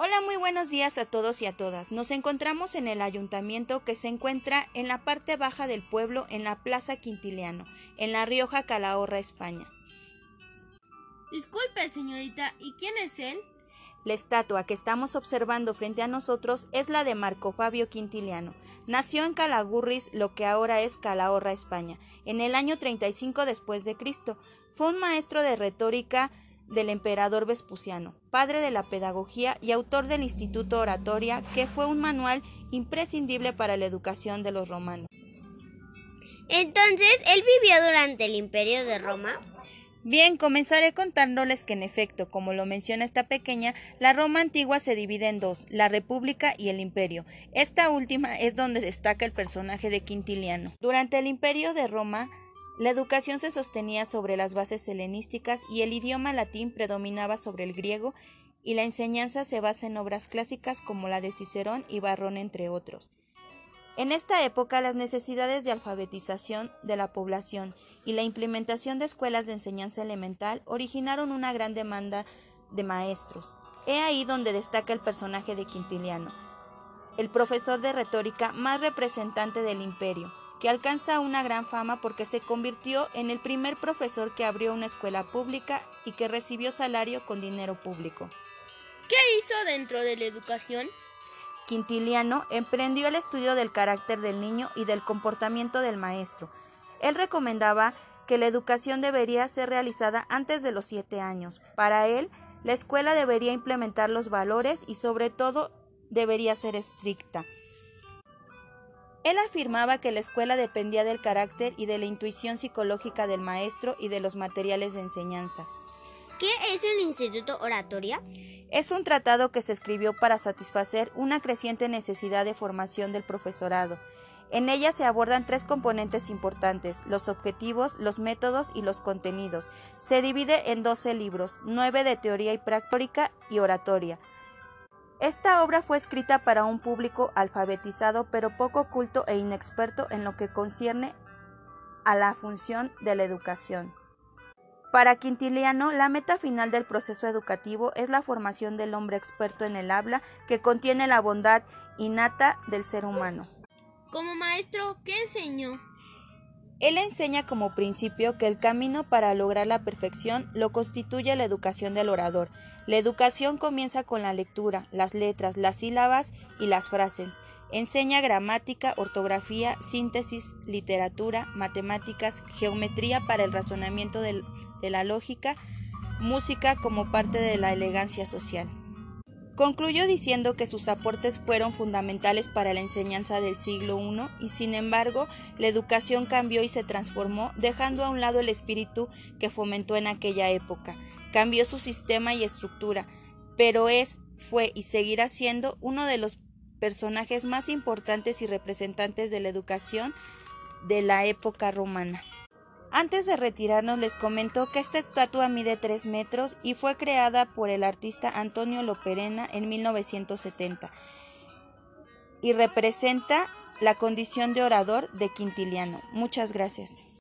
Hola, muy buenos días a todos y a todas. Nos encontramos en el ayuntamiento que se encuentra en la parte baja del pueblo, en la Plaza Quintiliano, en La Rioja, Calahorra, España. Disculpe, señorita, ¿y quién es él? La estatua que estamos observando frente a nosotros es la de Marco Fabio Quintiliano. Nació en Calagurris, lo que ahora es Calahorra, España, en el año 35 después de Cristo. Fue un maestro de retórica del emperador Vespuciano, padre de la pedagogía y autor del Instituto Oratoria, que fue un manual imprescindible para la educación de los romanos. Entonces, ¿él vivió durante el imperio de Roma? Bien, comenzaré contándoles que en efecto, como lo menciona esta pequeña, la Roma antigua se divide en dos, la República y el Imperio. Esta última es donde destaca el personaje de Quintiliano. Durante el Imperio de Roma, la educación se sostenía sobre las bases helenísticas y el idioma latín predominaba sobre el griego y la enseñanza se basa en obras clásicas como la de Cicerón y Barrón entre otros. En esta época las necesidades de alfabetización de la población y la implementación de escuelas de enseñanza elemental originaron una gran demanda de maestros. He ahí donde destaca el personaje de Quintiliano, el profesor de retórica más representante del imperio, que alcanza una gran fama porque se convirtió en el primer profesor que abrió una escuela pública y que recibió salario con dinero público. ¿Qué hizo dentro de la educación? Quintiliano emprendió el estudio del carácter del niño y del comportamiento del maestro. Él recomendaba que la educación debería ser realizada antes de los siete años. Para él, la escuela debería implementar los valores y sobre todo debería ser estricta. Él afirmaba que la escuela dependía del carácter y de la intuición psicológica del maestro y de los materiales de enseñanza. ¿Qué es el Instituto Oratoria? Es un tratado que se escribió para satisfacer una creciente necesidad de formación del profesorado. En ella se abordan tres componentes importantes, los objetivos, los métodos y los contenidos. Se divide en 12 libros, nueve de teoría y práctica y oratoria. Esta obra fue escrita para un público alfabetizado pero poco culto e inexperto en lo que concierne a la función de la educación. Para Quintiliano, la meta final del proceso educativo es la formación del hombre experto en el habla que contiene la bondad innata del ser humano. Como maestro, ¿qué enseñó? Él enseña como principio que el camino para lograr la perfección lo constituye la educación del orador. La educación comienza con la lectura, las letras, las sílabas y las frases. Enseña gramática, ortografía, síntesis, literatura, matemáticas, geometría para el razonamiento de la lógica, música como parte de la elegancia social. Concluyó diciendo que sus aportes fueron fundamentales para la enseñanza del siglo I y sin embargo la educación cambió y se transformó dejando a un lado el espíritu que fomentó en aquella época. Cambió su sistema y estructura, pero es, fue y seguirá siendo uno de los personajes más importantes y representantes de la educación de la época romana. Antes de retirarnos les comento que esta estatua mide 3 metros y fue creada por el artista Antonio Loperena en 1970 y representa la condición de orador de Quintiliano. Muchas gracias.